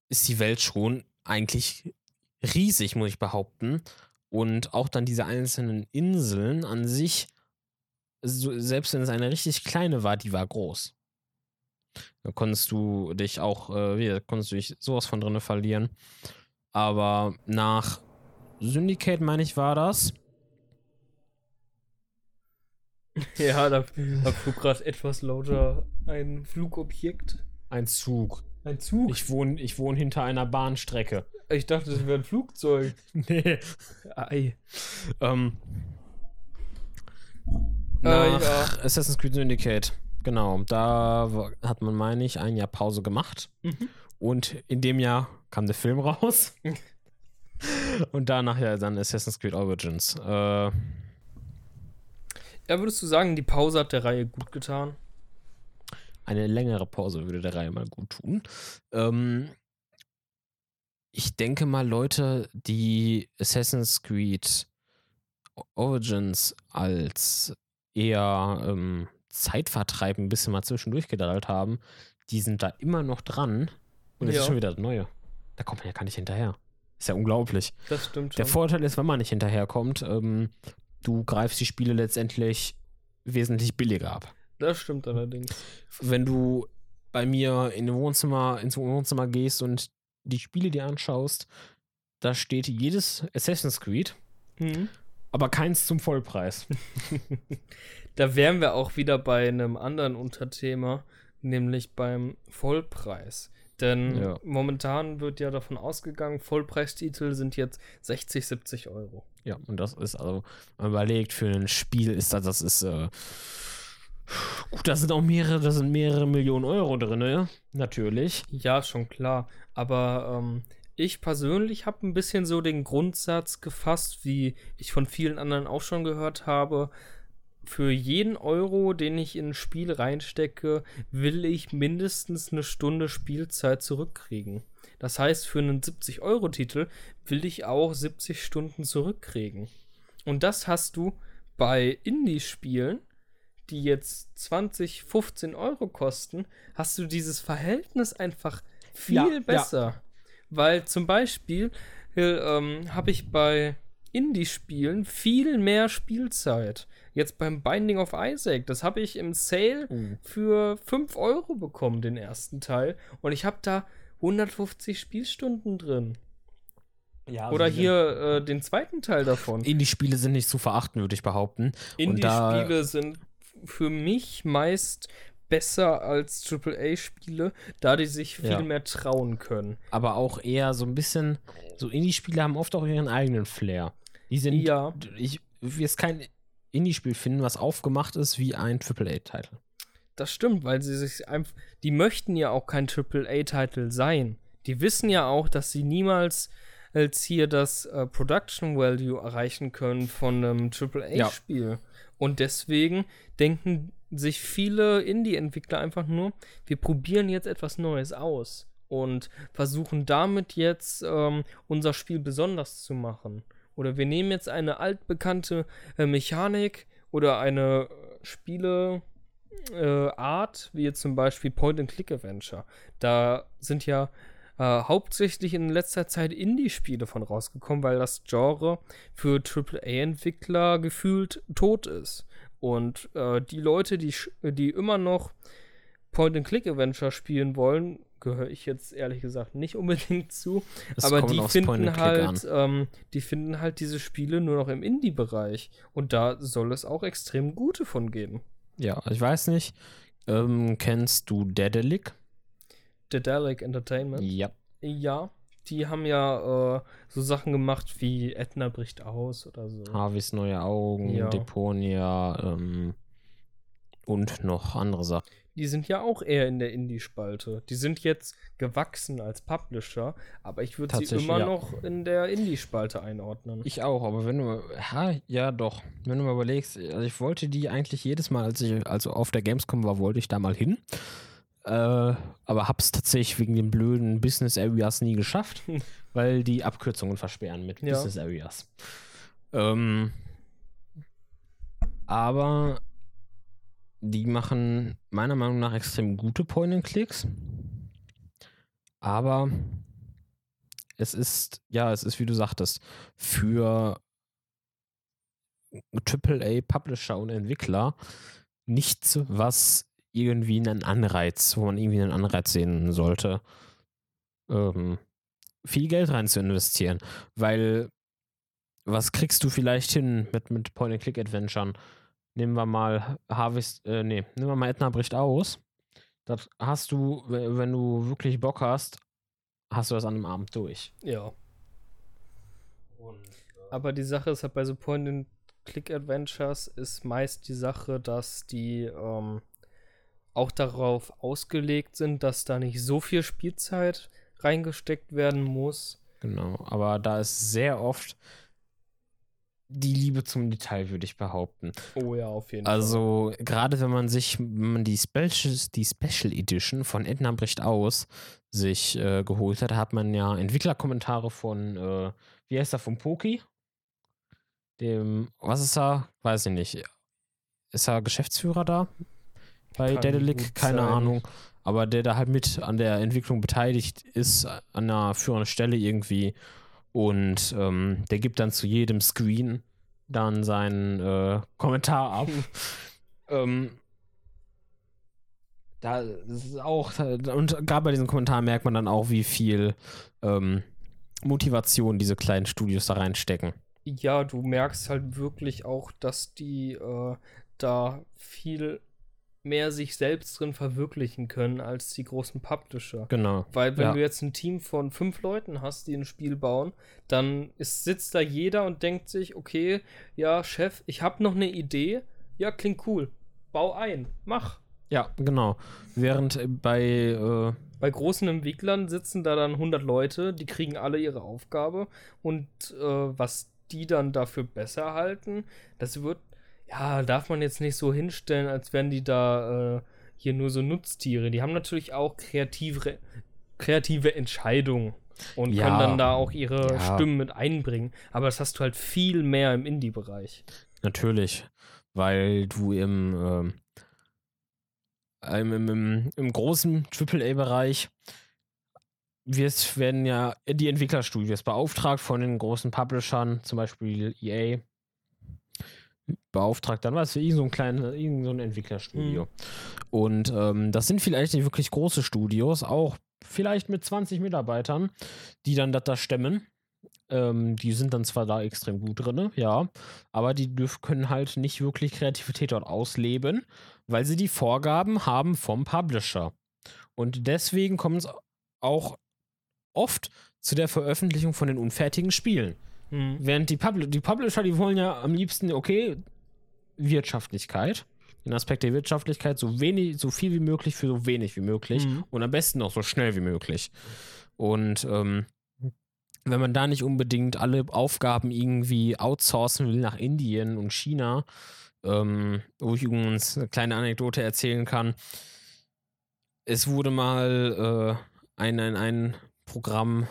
ist die Welt schon eigentlich riesig, muss ich behaupten. Und auch dann diese einzelnen Inseln an sich, so, selbst wenn es eine richtig kleine war, die war groß. Da konntest du dich auch, äh, konntest du dich sowas von drinne verlieren. Aber nach Syndicate, meine ich, war das. Ja, da, da flog gerade etwas lauter ein Flugobjekt. Ein Zug. Ein Zug? Ich wohne ich wohn hinter einer Bahnstrecke. Ich dachte, das wäre ein Flugzeug. Nee. Ei. Ähm, Äh, nach ja. Assassin's Creed Syndicate. Genau. Da hat man, meine ich, ein Jahr Pause gemacht. Mhm. Und in dem Jahr kam der Film raus. Und danach ja dann Assassin's Creed Origins. Äh, Ja, würdest du sagen, die Pause hat der Reihe gut getan? eine längere Pause würde der Reihe mal gut tun. Ähm, ich denke mal, Leute, die Assassin's Creed Origins als eher ähm, Zeitvertreib ein bisschen mal zwischendurch gedallt haben, die sind da immer noch dran. Und es Ja. ist schon wieder das Neue. Da kommt man ja gar nicht hinterher. Ist ja unglaublich. Das stimmt schon. Der Vorteil ist, wenn man nicht hinterherkommt, ähm, du greifst die Spiele letztendlich wesentlich billiger ab das stimmt allerdings. wenn du bei mir in den Wohnzimmer, ins Wohnzimmer gehst und die Spiele dir anschaust, da steht jedes Assassin's Creed, Mhm. Aber keins zum Vollpreis. Da wären wir auch wieder bei einem anderen Unterthema, nämlich beim Vollpreis. Denn Ja. momentan wird ja davon ausgegangen, Vollpreistitel sind jetzt 60, 70 Euro. Ja, und das ist also, man überlegt, für ein Spiel ist das, das ist, äh, gut, da sind auch mehrere, da sind mehrere Millionen Euro drin, ne? Natürlich. Ja, schon klar. Aber ähm, ich persönlich habe ein bisschen so den Grundsatz gefasst, wie ich von vielen anderen auch schon gehört habe. Für jeden Euro, den ich in ein Spiel reinstecke, will ich mindestens eine Stunde Spielzeit zurückkriegen. Das heißt, für einen 70-Euro-Titel will ich auch 70 Stunden zurückkriegen. Und das hast du bei Indie-Spielen, die jetzt 20, 15 Euro kosten, hast du dieses Verhältnis einfach viel Ja, ja. Weil zum Beispiel äh, ähm, habe ich bei Indie-Spielen viel mehr Spielzeit. Jetzt beim Binding of Isaac, das habe ich im Sale Oh. für 5 Euro bekommen, den ersten Teil. Und ich habe da 150 Spielstunden drin. Ja, Oder hier äh, den zweiten Teil davon. Indie-Spiele sind nicht zu verachten, würde ich behaupten. Indie-Spiele sind für mich meist besser als AAA-Spiele, da die sich viel Ja. mehr trauen können. aber auch eher so ein bisschen, so Indie-Spiele haben oft auch ihren eigenen Flair. Die sind, Ja. ich will jetzt kein Indie-Spiel finden, was aufgemacht ist wie ein AAA-Titel. Das stimmt, weil sie sich einfach. Die möchten ja auch kein AAA-Titel sein. Die wissen ja auch, dass sie niemals als hier das äh, Production Value erreichen können von einem AAA-Spiel. Und deswegen denken sich viele Indie-Entwickler einfach nur, wir probieren jetzt etwas Neues aus und versuchen damit jetzt ähm, unser Spiel besonders zu machen. Oder wir nehmen jetzt eine altbekannte äh, Mechanik oder eine äh, Spiele äh, Art, wie jetzt zum Beispiel Point-and-Click-Adventure. Da sind ja äh, hauptsächlich in letzter Zeit Indie-Spiele von rausgekommen, weil das Genre für AAA-Entwickler gefühlt tot ist. Und äh, die Leute, die, die immer noch Point-and-Click-Adventure spielen wollen, gehöre ich jetzt ehrlich gesagt nicht unbedingt zu. Es aber die finden halt, ähm, die finden halt diese Spiele nur noch im Indie-Bereich. Und da soll es auch extrem gute von geben. Ja, ich weiß nicht. Ähm, kennst du Dedelic? Dedalic Entertainment. Ja. Ja, die haben ja äh, so Sachen gemacht wie Edna bricht aus oder so. Harveys neue Augen, Ja. Deponia ähm, und noch andere Sachen. Die sind ja auch eher in der Indie-Spalte. Die sind jetzt gewachsen als Publisher, aber ich würde sie immer ja. noch in der Indie-Spalte einordnen. Ich auch, aber wenn du, ha, ja doch, wenn du mal überlegst, also ich wollte die eigentlich jedes Mal, als ich also auf der Gamescom war, wollte ich da mal hin. Äh, aber hab's tatsächlich wegen den blöden Business Areas nie geschafft, weil die Abkürzungen versperren mit Ja. Business Areas. Ähm, aber die machen meiner Meinung nach extrem gute Point-and-Clicks. Aber es ist, ja, es ist, wie du sagtest, für AAA-Publisher und Entwickler nichts, was irgendwie einen Anreiz, wo man irgendwie einen Anreiz sehen sollte, ähm, viel Geld rein zu investieren. Weil, was kriegst du vielleicht hin mit, mit Point-and-Click-Adventuren? Nehmen wir mal Harvest, äh, nee, nehmen wir mal Edna bricht aus. Das hast du, we- wenn du wirklich Bock hast, hast du das an einem Abend durch. Ja. Aber die Sache ist halt bei so Point-and-Click-Adventures ist meist die Sache, dass die ähm, auch darauf ausgelegt sind, dass da nicht so viel Spielzeit reingesteckt werden muss. Genau, aber da ist sehr oft die Liebe zum Detail, würde ich behaupten. Oh ja, auf jeden Also, gerade wenn man sich, wenn man die Special, die Special Edition von Edna bricht aus sich äh, geholt hat, hat man ja Entwicklerkommentare von, äh, wie heißt er, von Poki? Dem, was ist er? Weiß ich nicht. Ist er Geschäftsführer da? Bei Kann Dedelic? Keine sein. Ahnung. Aber der da halt mit an der Entwicklung beteiligt ist, an einer führenden Stelle irgendwie. Und ähm, der gibt dann zu jedem Screen dann seinen äh, Kommentar ab. ähm, da ist auch, und gerade bei diesen Kommentaren merkt man dann auch, wie viel ähm, Motivation diese kleinen Studios da reinstecken. Ja, du merkst halt wirklich auch, dass die äh, da viel mehr sich selbst drin verwirklichen können als die großen Publisher. Genau. Weil wenn Ja. du jetzt ein Team von fünf Leuten hast, die ein Spiel bauen, dann ist, sitzt da jeder und denkt sich, okay, ja, Chef, ich habe noch eine Idee. Ja, klingt cool. Bau ein, mach. Ja, genau. Während äh, bei, äh, Bei großen Entwicklern sitzen da dann 100 Leute, die kriegen alle ihre Aufgabe und äh, was die dann dafür besser halten, das wird, ja, darf man jetzt nicht so hinstellen, als wären die da äh, hier nur so Nutztiere. Die haben natürlich auch kreative, kreative Entscheidungen und Ja. können dann da auch ihre Ja. Stimmen mit einbringen. Aber das hast du halt viel mehr im Indie-Bereich. Natürlich, weil du im, ähm, im, im, im, im großen AAA-Bereich wirst, werden ja die Entwicklerstudios beauftragt von den großen Publishern, zum Beispiel EA, beauftragt dann was für irgend so ein kleines, irgend so ein Entwicklerstudio. Und ähm, das sind vielleicht nicht wirklich große Studios, auch vielleicht mit 20 Mitarbeitern, die dann das da stemmen. Ähm, die sind dann zwar da extrem gut drin, ja, aber die dürfen, können halt nicht wirklich Kreativität dort ausleben, weil sie die Vorgaben haben vom Publisher. Und deswegen kommt es auch oft zu der Veröffentlichung von den unfertigen Spielen. Hm. Während die, Publi die Publisher, die wollen ja am liebsten, okay, Wirtschaftlichkeit, den Aspekt der Wirtschaftlichkeit, so wenig, so viel wie möglich für so wenig wie möglich Mhm. und am besten auch so schnell wie möglich. Und ähm, wenn man da nicht unbedingt alle Aufgaben irgendwie outsourcen will nach Indien und China, ähm, wo ich übrigens eine kleine Anekdote erzählen kann. Es wurde mal äh, ein, ein, ein Programm,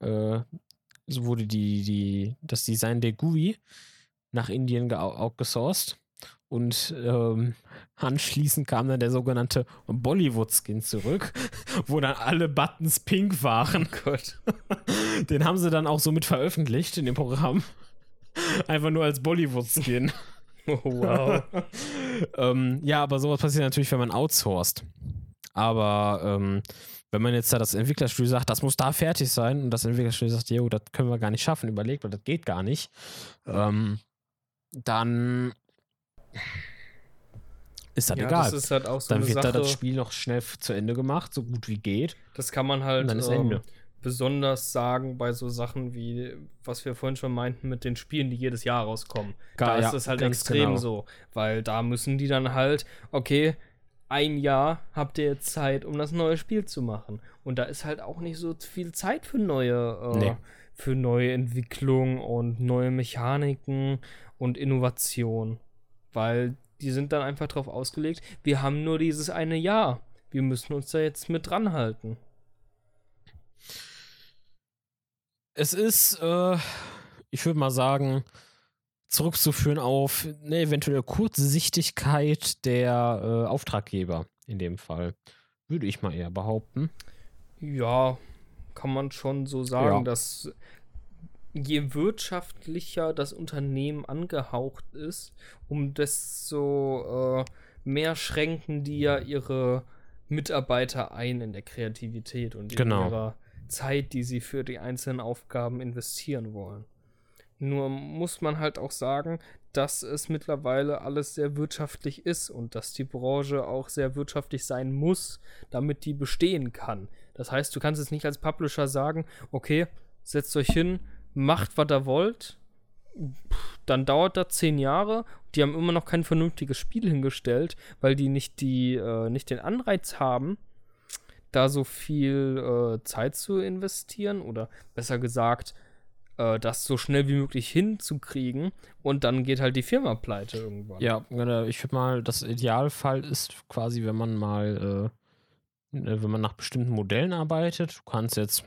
äh, so wurde die, die, das Design der GUI nach Indien outgesourced. Und ähm, anschließend kam dann der sogenannte Bollywood-Skin zurück, wo dann alle Buttons pink waren. Gott. Den haben sie dann auch so mit veröffentlicht in dem Programm. Einfach nur als Bollywood-Skin. Oh, wow. ähm, ja, aber sowas passiert natürlich, wenn man outsourced. Aber ähm, wenn man jetzt da das Entwicklerstudio sagt, das muss da fertig sein und das Entwicklerstudio sagt, jo, das können wir gar nicht schaffen, überlegt, weil das geht gar nicht, ähm, dann ist das ja, egal. das ist halt auch so dann wird Sache. da das Spiel noch schnell zu Ende gemacht, so gut wie geht. Das kann man halt ähm, besonders sagen bei so Sachen wie, was wir vorhin schon meinten, mit den Spielen, die jedes Jahr rauskommen. Gar, da ja, ist es halt extrem genau. so, weil da müssen die dann halt, okay, ein Jahr habt ihr jetzt Zeit, um das neue Spiel zu machen. Und da ist halt auch nicht so viel Zeit für neue, äh, Nee. für neue Entwicklung und neue Mechaniken und Innovation. Weil die sind dann einfach darauf ausgelegt, wir haben nur dieses eine Jahr. Wir müssen uns da jetzt mit dran halten. Es ist, äh, ich würde mal sagen, zurückzuführen auf eine eventuelle Kurzsichtigkeit der äh, Auftraggeber in dem Fall. Würde ich mal eher behaupten. Ja, kann man schon so sagen, Ja. dass je wirtschaftlicher das Unternehmen angehaucht ist, um desto äh, mehr schränken die ja ihre Mitarbeiter ein in der Kreativität und in Genau. ihrer Zeit, die sie für die einzelnen Aufgaben investieren wollen. Nur muss man halt auch sagen, dass es mittlerweile alles sehr wirtschaftlich ist und dass die Branche auch sehr wirtschaftlich sein muss, damit die bestehen kann. Das heißt, du kannst jetzt nicht als Publisher sagen, okay, setzt euch hin, macht, was ihr wollt, dann dauert das zehn Jahre. Die haben immer noch kein vernünftiges Spiel hingestellt, weil die nicht, die, äh, nicht den Anreiz haben, da so viel äh, Zeit zu investieren oder besser gesagt, äh, das so schnell wie möglich hinzukriegen und dann geht halt die Firma pleite irgendwann. Ja, ich würde mal, das Idealfall ist quasi, wenn man mal, äh, äh, wenn man nach bestimmten Modellen arbeitet. Du kannst jetzt,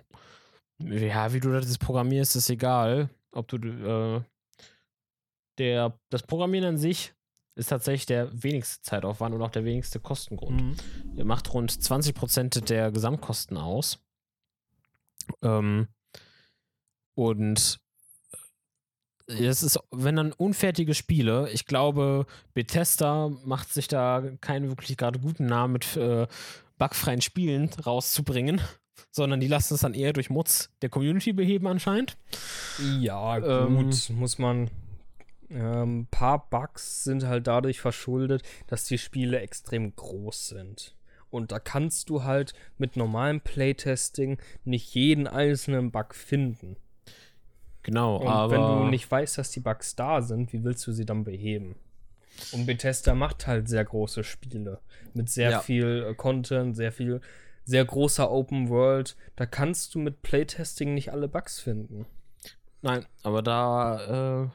ja, wie du das programmierst, ist egal. Ob du, äh, der, das Programmieren an sich ist tatsächlich der wenigste Zeitaufwand und auch der wenigste Kostengrund. Mhm. Er macht rund 20% der Gesamtkosten aus. Ähm, und es ist, wenn dann unfertige Spiele, ich glaube, Bethesda macht sich da keinen wirklich gerade guten Namen mit äh, bugfreien Spielen rauszubringen, sondern die lassen es dann eher durch Mods der Community beheben anscheinend. Ja, Ähm, gut, muss man. Ein ähm, paar Bugs sind halt dadurch verschuldet, dass die Spiele extrem groß sind. Und da kannst du halt mit normalem Playtesting nicht jeden einzelnen Bug finden. Genau, Und aber wenn du nicht weißt, dass die Bugs da sind, wie willst du sie dann beheben? Und Bethesda macht halt sehr große Spiele mit sehr Ja. viel äh, Content, sehr viel, sehr großer Open World. Da kannst du mit Playtesting nicht alle Bugs finden. Nein, aber da äh,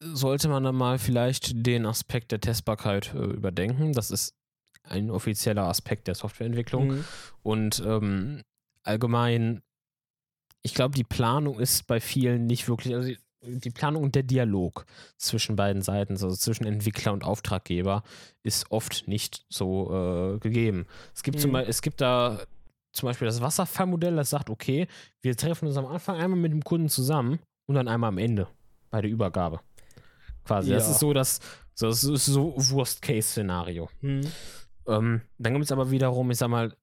sollte man dann mal vielleicht den Aspekt der Testbarkeit äh, überdenken. Das ist ein offizieller Aspekt der Softwareentwicklung. Mhm. Und ähm, allgemein, ich glaube, die Planung ist bei vielen nicht wirklich, also die, Planung und der Dialog zwischen beiden Seiten, also zwischen Entwickler und Auftraggeber, ist oft nicht so äh, gegeben. Es gibt, zum Mhm. Beispiel, es gibt da zum Beispiel das Wasserfallmodell, das sagt, okay, wir treffen uns am Anfang einmal mit dem Kunden zusammen und dann einmal am Ende bei der Übergabe. Quasi. Das Ja. ist so das, das ist so Worst-Case-Szenario. Mhm. Ähm, dann gibt es aber wiederum, ich sag mal,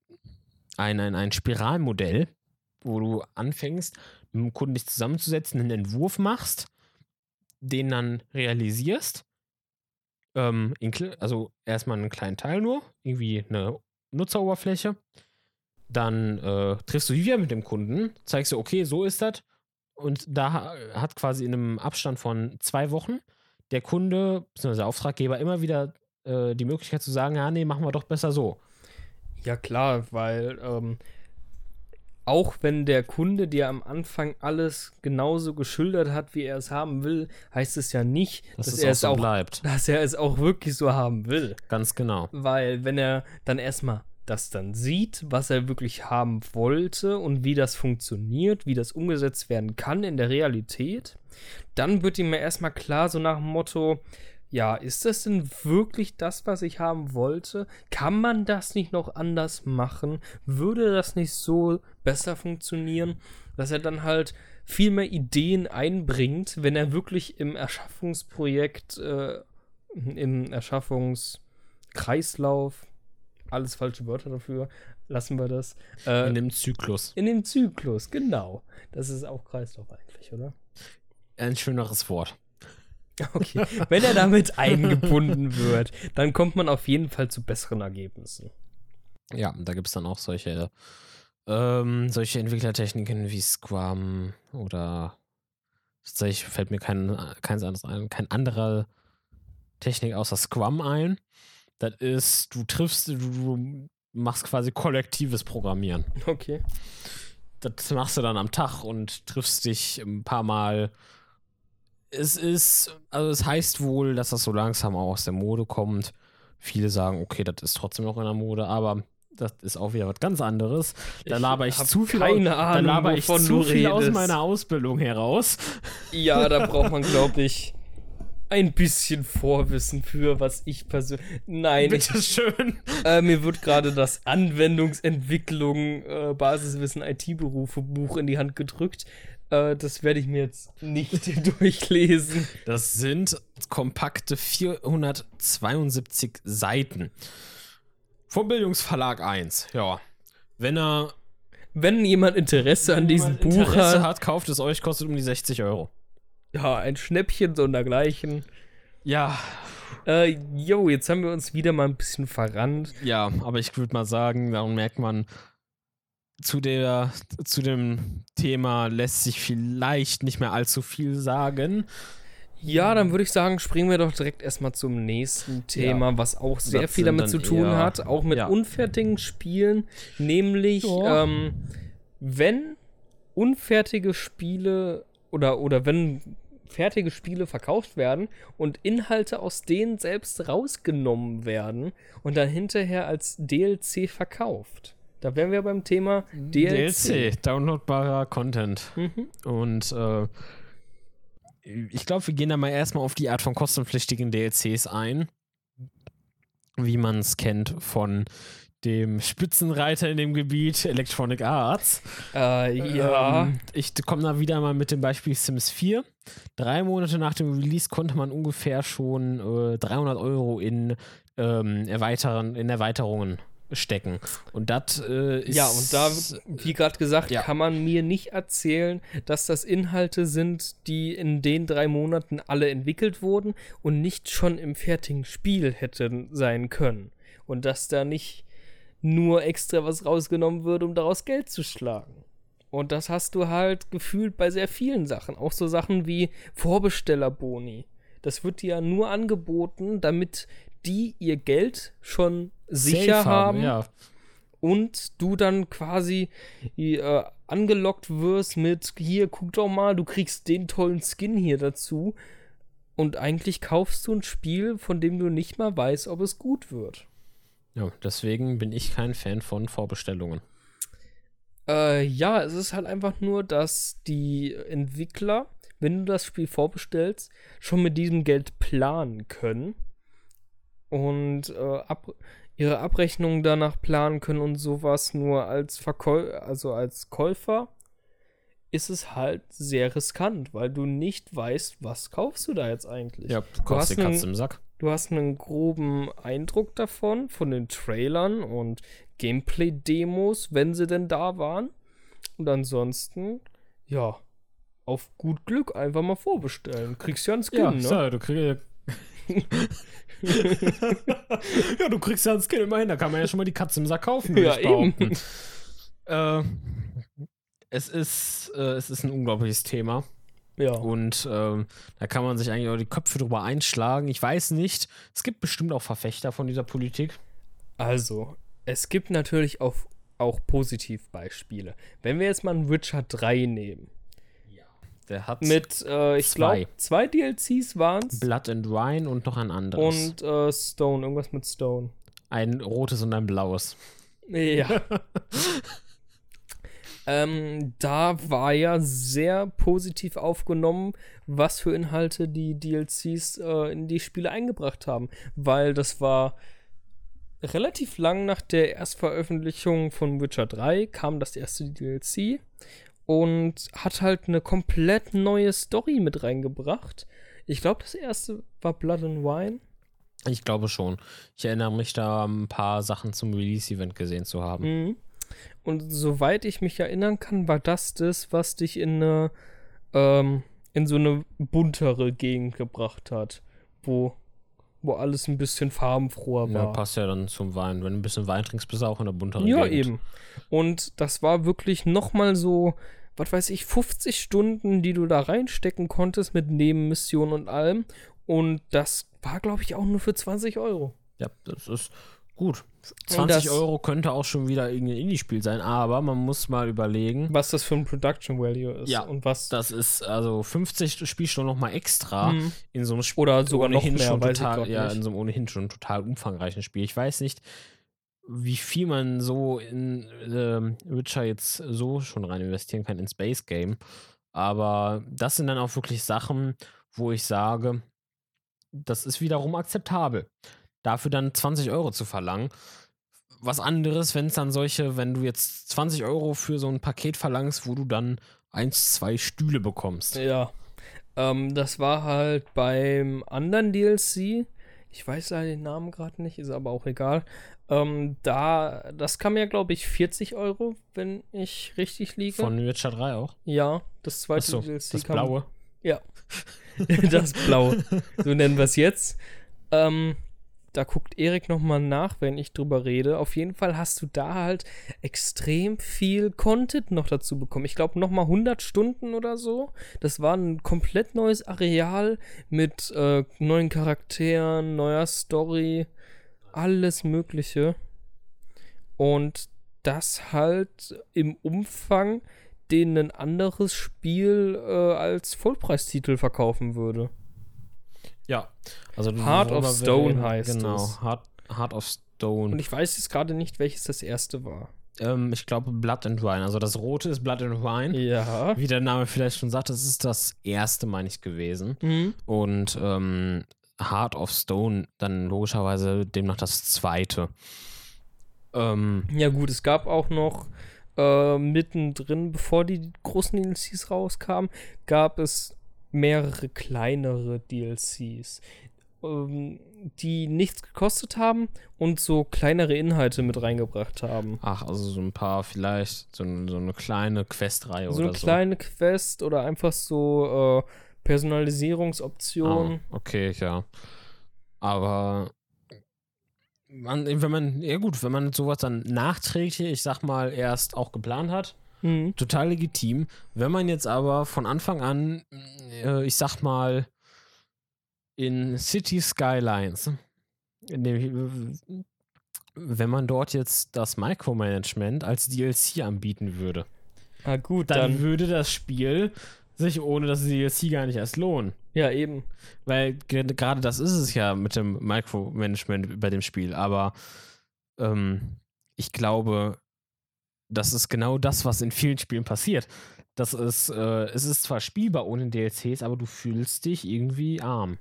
ein, ein, ein Spiralmodell, wo du anfängst, mit dem Kunden dich zusammenzusetzen, einen Entwurf machst, den dann realisierst. Ähm, also erstmal einen kleinen Teil nur, irgendwie eine Nutzeroberfläche. Dann äh, triffst du dich wieder mit dem Kunden, zeigst du, okay, so ist das. Und da ha- hat quasi in einem Abstand von zwei Wochen der Kunde, bzw. der Auftraggeber, immer wieder äh, die Möglichkeit zu sagen, ja, nee, machen wir doch besser so. Ja, klar, weil ähm, auch wenn der Kunde dir am Anfang alles genauso geschildert hat, wie er es haben will, heißt es ja nicht, Dass dass er auch es auch, bleibt. dass er es auch wirklich so haben will. Ganz genau. Weil wenn er dann erstmal das dann sieht, was er wirklich haben wollte und wie das funktioniert, wie das umgesetzt werden kann in der Realität, dann wird ihm ja erstmal klar, so nach dem Motto, ja, ist das denn wirklich das, was ich haben wollte? Kann man das nicht noch anders machen? Würde das nicht so besser funktionieren, dass er dann halt viel mehr Ideen einbringt, wenn er wirklich im Erschaffungsprojekt, äh, im Erschaffungskreislauf, alles falsche Wörter dafür, lassen wir das. Äh, In dem Zyklus. in dem Zyklus, genau. Das ist auch Kreislauf eigentlich, oder? Ein schöneres Wort. Okay. Wenn er damit eingebunden wird, dann kommt man auf jeden Fall zu besseren Ergebnissen. Ja, da gibt es dann auch solche Ähm, solche Entwicklertechniken wie Scrum oder tatsächlich fällt mir kein, kein, anderes ein, kein anderer Technik außer Scrum ein. Das ist, du triffst, du machst quasi kollektives Programmieren. Okay. Das machst du dann am Tag und triffst dich ein paar Mal. Es ist, also es heißt wohl, dass das so langsam auch aus der Mode kommt. Viele sagen, okay, das ist trotzdem noch in der Mode, aber das ist auch wieder was ganz anderes. Da laber ich, hab zu viel, keine da Ahnung, laber ich zu viel aus meiner Ausbildung heraus. Ja, da braucht man, glaube ich, ein bisschen Vorwissen für, was ich persönlich. Nein, ich, Bitteschön. äh, mir wird gerade das Anwendungsentwicklung, äh, Basiswissen, IT-Berufe Buch in die Hand gedrückt. Äh, das werde ich mir jetzt nicht durchlesen. Das sind kompakte 472 Seiten. Vom Bildungsverlag 1. Ja. Wenn er Wenn jemand Interesse an diesem Buch Interesse hat, hat, kauft es euch, kostet um die 60 Euro. ja, ein Schnäppchen so und dergleichen. Ja, Äh, jo, jetzt haben wir uns wieder mal ein bisschen verrannt. ja, aber ich würde mal sagen, darum merkt man, zu, der, zu dem Thema lässt sich vielleicht nicht mehr allzu viel sagen. Ja, dann würde ich sagen, springen wir doch direkt erstmal zum nächsten Thema, was auch sehr Das viel damit zu tun hat, auch mit ja. unfertigen Spielen, nämlich Ja. ähm, wenn unfertige Spiele oder, oder wenn fertige Spiele verkauft werden und Inhalte aus denen selbst rausgenommen werden und dann hinterher als DLC verkauft. Da wären wir beim Thema DLC. DLC, downloadbarer Content. Mhm. Und äh, ich glaube, wir gehen da mal erstmal auf die Art von kostenpflichtigen DLCs ein, wie man es kennt von dem Spitzenreiter in dem Gebiet Electronic Arts. Äh, ja. Ähm, ich komme da wieder mal mit dem Beispiel Sims 4. Drei Monate nach dem Release konnte man ungefähr schon äh, 300 Euro in, ähm, Erweitern, in Erweiterungen stecken. Und das äh, ist. Ja, und da, wie gerade gesagt, Ja. kann man mir nicht erzählen, dass das Inhalte sind, die in den drei Monaten alle entwickelt wurden und nicht schon im fertigen Spiel hätten sein können. Und dass da nicht nur extra was rausgenommen wird, um daraus Geld zu schlagen. Und das hast du halt gefühlt bei sehr vielen Sachen. Auch so Sachen wie Vorbestellerboni. Das wird dir ja nur angeboten, damit die ihr Geld schon sicher Safe haben Ja. und du dann quasi äh, angelockt wirst mit hier, guck doch mal, du kriegst den tollen Skin hier dazu. Und eigentlich kaufst du ein Spiel, von dem du nicht mal weißt, ob es gut wird. ja, deswegen bin ich kein Fan von Vorbestellungen. Äh, ja, es ist halt einfach nur, dass die Entwickler, wenn du das Spiel vorbestellst, schon mit diesem Geld planen können und äh, ab ihre Abrechnungen danach planen können und sowas. Nur als Verkäu also als Käufer ist es halt sehr riskant, weil du nicht weißt, was kaufst du da jetzt eigentlich. Ja, du kostet die Katze im Sack. Du hast einen groben Eindruck davon, von den Trailern und Gameplay-Demos, wenn sie denn da waren. Und ansonsten, ja, auf gut Glück einfach mal vorbestellen. Kriegst ja einen Skin, Ja, ne? so, du kriegst. ja, du kriegst ja einen Skin immerhin, da kann man ja schon mal die Katze im Sack kaufen, Ja, behaupten. Äh, es, ist, äh, es ist ein unglaubliches Thema Ja. und ähm, da kann man sich eigentlich auch die Köpfe drüber einschlagen. Ich weiß nicht, es gibt bestimmt auch Verfechter von dieser Politik. Also, es gibt natürlich auch, auch Positivbeispiele. Wenn wir jetzt mal einen Witcher 3 nehmen, Der hat mit, äh, ich Zwei. glaube, zwei DLCs waren es. Blood and Wine und noch ein anderes. Und äh, Stone, irgendwas mit Stone. ein rotes und ein blaues. Ja. ähm, da war ja sehr positiv aufgenommen, was für Inhalte die DLCs äh, in die Spiele eingebracht haben. Weil das war relativ lang nach der Erstveröffentlichung von Witcher 3 kam das erste DLC und hat halt eine komplett neue Story mit reingebracht. Ich glaube, das erste war Blood and Wine. Ich glaube schon. Ich erinnere mich da ein paar Sachen zum Release-Event gesehen zu haben. Mhm. Und soweit ich mich erinnern kann, war das das, was dich in eine, ähm, in so eine buntere Gegend gebracht hat, wo wo alles ein bisschen farbenfroher war. Ja, passt ja dann zum Wein. Wenn du ein bisschen Wein trinkst, bist du auch in der bunteren Ja, Gegend. eben. Und das war wirklich nochmal so, was weiß ich, 50 Stunden, die du da reinstecken konntest mit Nebenmissionen und allem. Und das war, glaube ich, auch nur für 20 Euro. Ja, das ist gut. 20 das- Euro könnte auch schon wieder irgendein Indie-Spiel sein, aber man muss mal überlegen, Was das für ein Production Value ist. Ja, und was. das ist also 50 Spielstunden nochmal extra Mhm. in so einem Spiel. Oder sogar noch mehr, total, ja, nicht. in so einem ohnehin schon total umfangreichen Spiel. Ich weiß nicht, wie viel man so in ähm, Witcher jetzt so schon rein investieren kann in Space Game. Aber das sind dann auch wirklich Sachen, wo ich sage, das ist wiederum akzeptabel. Dafür dann 20 Euro zu verlangen. Was anderes, wenn es dann solche, wenn du jetzt 20 Euro für so ein Paket verlangst, wo du dann eins, zwei Stühle bekommst. Ja. Ähm, das war halt beim anderen DLC. Ich weiß leider den Namen gerade nicht, ist aber auch egal. Ähm, da, das kam ja, glaube ich, 40 Euro, wenn ich richtig liege. Von Witcher 3 auch. ja, das zweite Achso, DLC das kam. blaue. Ja. das Blaue. So nennen wir es jetzt. Ähm, da guckt Erik nochmal nach, wenn ich drüber rede. Auf jeden Fall hast du da halt extrem viel Content noch dazu bekommen. Ich glaube nochmal 100 Stunden oder so. Das war ein komplett neues Areal mit äh, neuen Charakteren, neuer Story, alles Mögliche. Und das halt im Umfang, den ein anderes Spiel äh, als Vollpreistitel verkaufen würde. Ja. Also Heart of Stone heißt Genau, es. Heart, Heart of Stone. Und ich weiß jetzt gerade nicht, welches das erste war. ähm, ich glaube Blood and Wine. Also das rote ist Blood and Wine. Ja. Wie der Name vielleicht schon sagt, das ist das erste, meine ich, gewesen. Mhm. Und ähm, Heart of Stone dann logischerweise demnach das zweite. Ähm, Ja, gut, es gab auch noch äh, mittendrin, bevor die großen DLCs rauskamen, gab es mehrere kleinere DLCs, ähm, die nichts gekostet haben und so kleinere Inhalte mit reingebracht haben. ach, also so ein paar vielleicht, so, so eine kleine Questreihe So oder eine so. kleine Quest oder einfach so äh, Personalisierungsoptionen. Ah, okay, ja. Aber man, wenn man, ja gut, wenn man sowas dann nachträglich, ich sag mal, erst auch geplant hat, Mhm. total legitim. Wenn man jetzt aber von Anfang an, äh, ich sag mal, in City Skylines, in dem, wenn man dort jetzt das Micromanagement als DLC anbieten würde, Ah, gut, dann, dann. würde das Spiel sich ohne das DLC gar nicht erst lohnen. Ja, eben. Weil ge- gerade das ist es ja mit dem Micromanagement bei dem Spiel. Aber ähm, ich glaube, das ist genau das, was in vielen Spielen passiert. Das ist, äh, es ist zwar spielbar ohne DLCs, aber du fühlst dich irgendwie arm.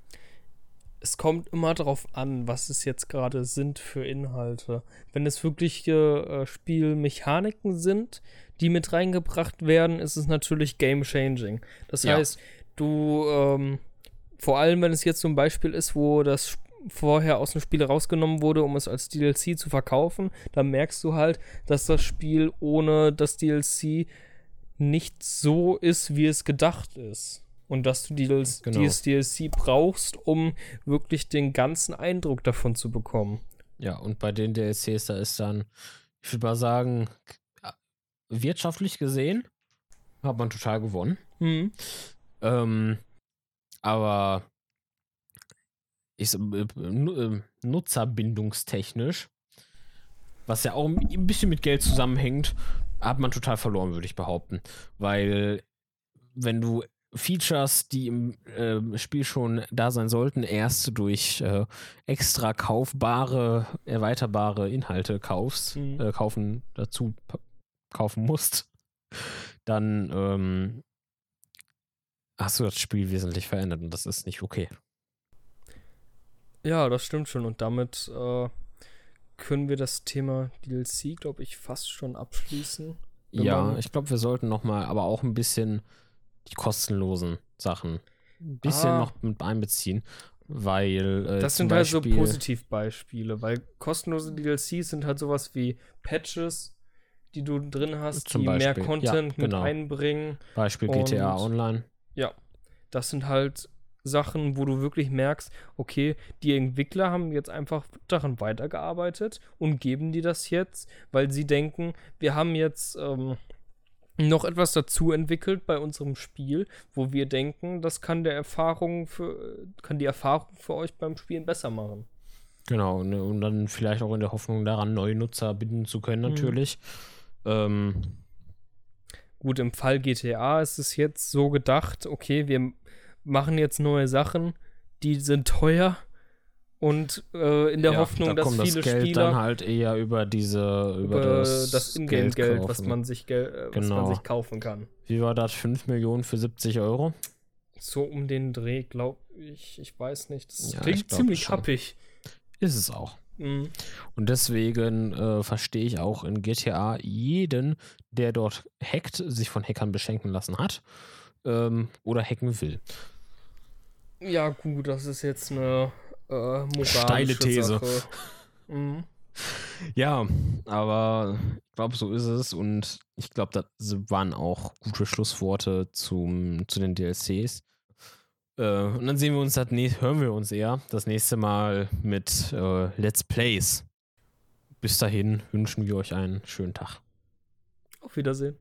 Es kommt immer darauf an, was es jetzt gerade sind für Inhalte. Wenn es wirkliche äh, Spielmechaniken sind, die mit reingebracht werden, ist es natürlich game-changing. Das Ja. heißt, du, ähm, vor allem wenn es jetzt so ein Beispiel ist, wo das vorher aus dem Spiel rausgenommen wurde, um es als DLC zu verkaufen, dann merkst du halt, dass das Spiel ohne das DLC nicht so ist, wie es gedacht ist. Und dass du dieses, Genau. dieses DLC brauchst, um wirklich den ganzen Eindruck davon zu bekommen. Ja, und bei den DLCs, da ist dann, ich würde mal sagen, wirtschaftlich gesehen, hat man total gewonnen. Hm. Ähm, aber ich, äh, äh, nutzerbindungstechnisch, was ja auch ein bisschen mit Geld zusammenhängt, hat man total verloren, würde ich behaupten. Weil wenn du Features, die im äh, Spiel schon da sein sollten, erst durch äh, extra kaufbare, erweiterbare Inhalte kaufst, Mhm. äh, kaufen dazu kaufen musst, dann ähm, hast du das Spiel wesentlich verändert und das ist nicht okay. Ja, das stimmt schon. Und damit äh, können wir das Thema DLC, glaube ich, fast schon abschließen. Ja, ich glaube, wir sollten noch mal, aber auch ein bisschen die kostenlosen Sachen ein bisschen Ah. noch mit einbeziehen, weil äh, Das sind halt so Beispiel- Positivbeispiele, weil kostenlose DLCs sind halt sowas wie Patches, die du drin hast, Zum die mehr Beispiel, ja, Content genau. mit einbringen. Beispiel GTA und- Online. Ja, das sind halt Sachen, wo du wirklich merkst, okay, die Entwickler haben jetzt einfach daran weitergearbeitet und geben dir das jetzt, weil sie denken, wir haben jetzt ähm, noch etwas dazu entwickelt bei unserem Spiel, wo wir denken, das kann der Erfahrung für, kann die Erfahrung für euch beim Spielen besser machen. Genau, ne, und dann vielleicht auch in der Hoffnung daran, neue Nutzer binden zu können, Mhm. natürlich. Ähm, Gut, im Fall GTA ist es jetzt so gedacht, okay, wir machen jetzt neue Sachen, die sind teuer und äh, in der ja, Hoffnung, da dass viele das Geld Spieler dann halt eher über diese, über, über das, das, Ingame-Geld, was kaufen. man sich gel äh, was man Genau. sich kaufen kann. Wie war das? 5 Millionen für 70 Euro? So um den Dreh, glaube ich, ich weiß nicht. Das Ja, klingt ziemlich schon. happig. Ist es auch. Mhm. Und deswegen äh, verstehe ich auch in GTA jeden, der dort hackt, sich von Hackern beschenken lassen hat ähm, oder hacken will. Ja, gut, das ist jetzt eine äh, Steile These. Mhm. Ja, aber ich glaube, so ist es. Und ich glaube, das waren auch gute Schlussworte zum, zu den DLCs. Äh, und dann sehen wir uns das nächste, hören wir uns eher das nächste Mal mit äh, Let's Plays. Bis dahin wünschen wir euch einen schönen Tag. Auf Wiedersehen.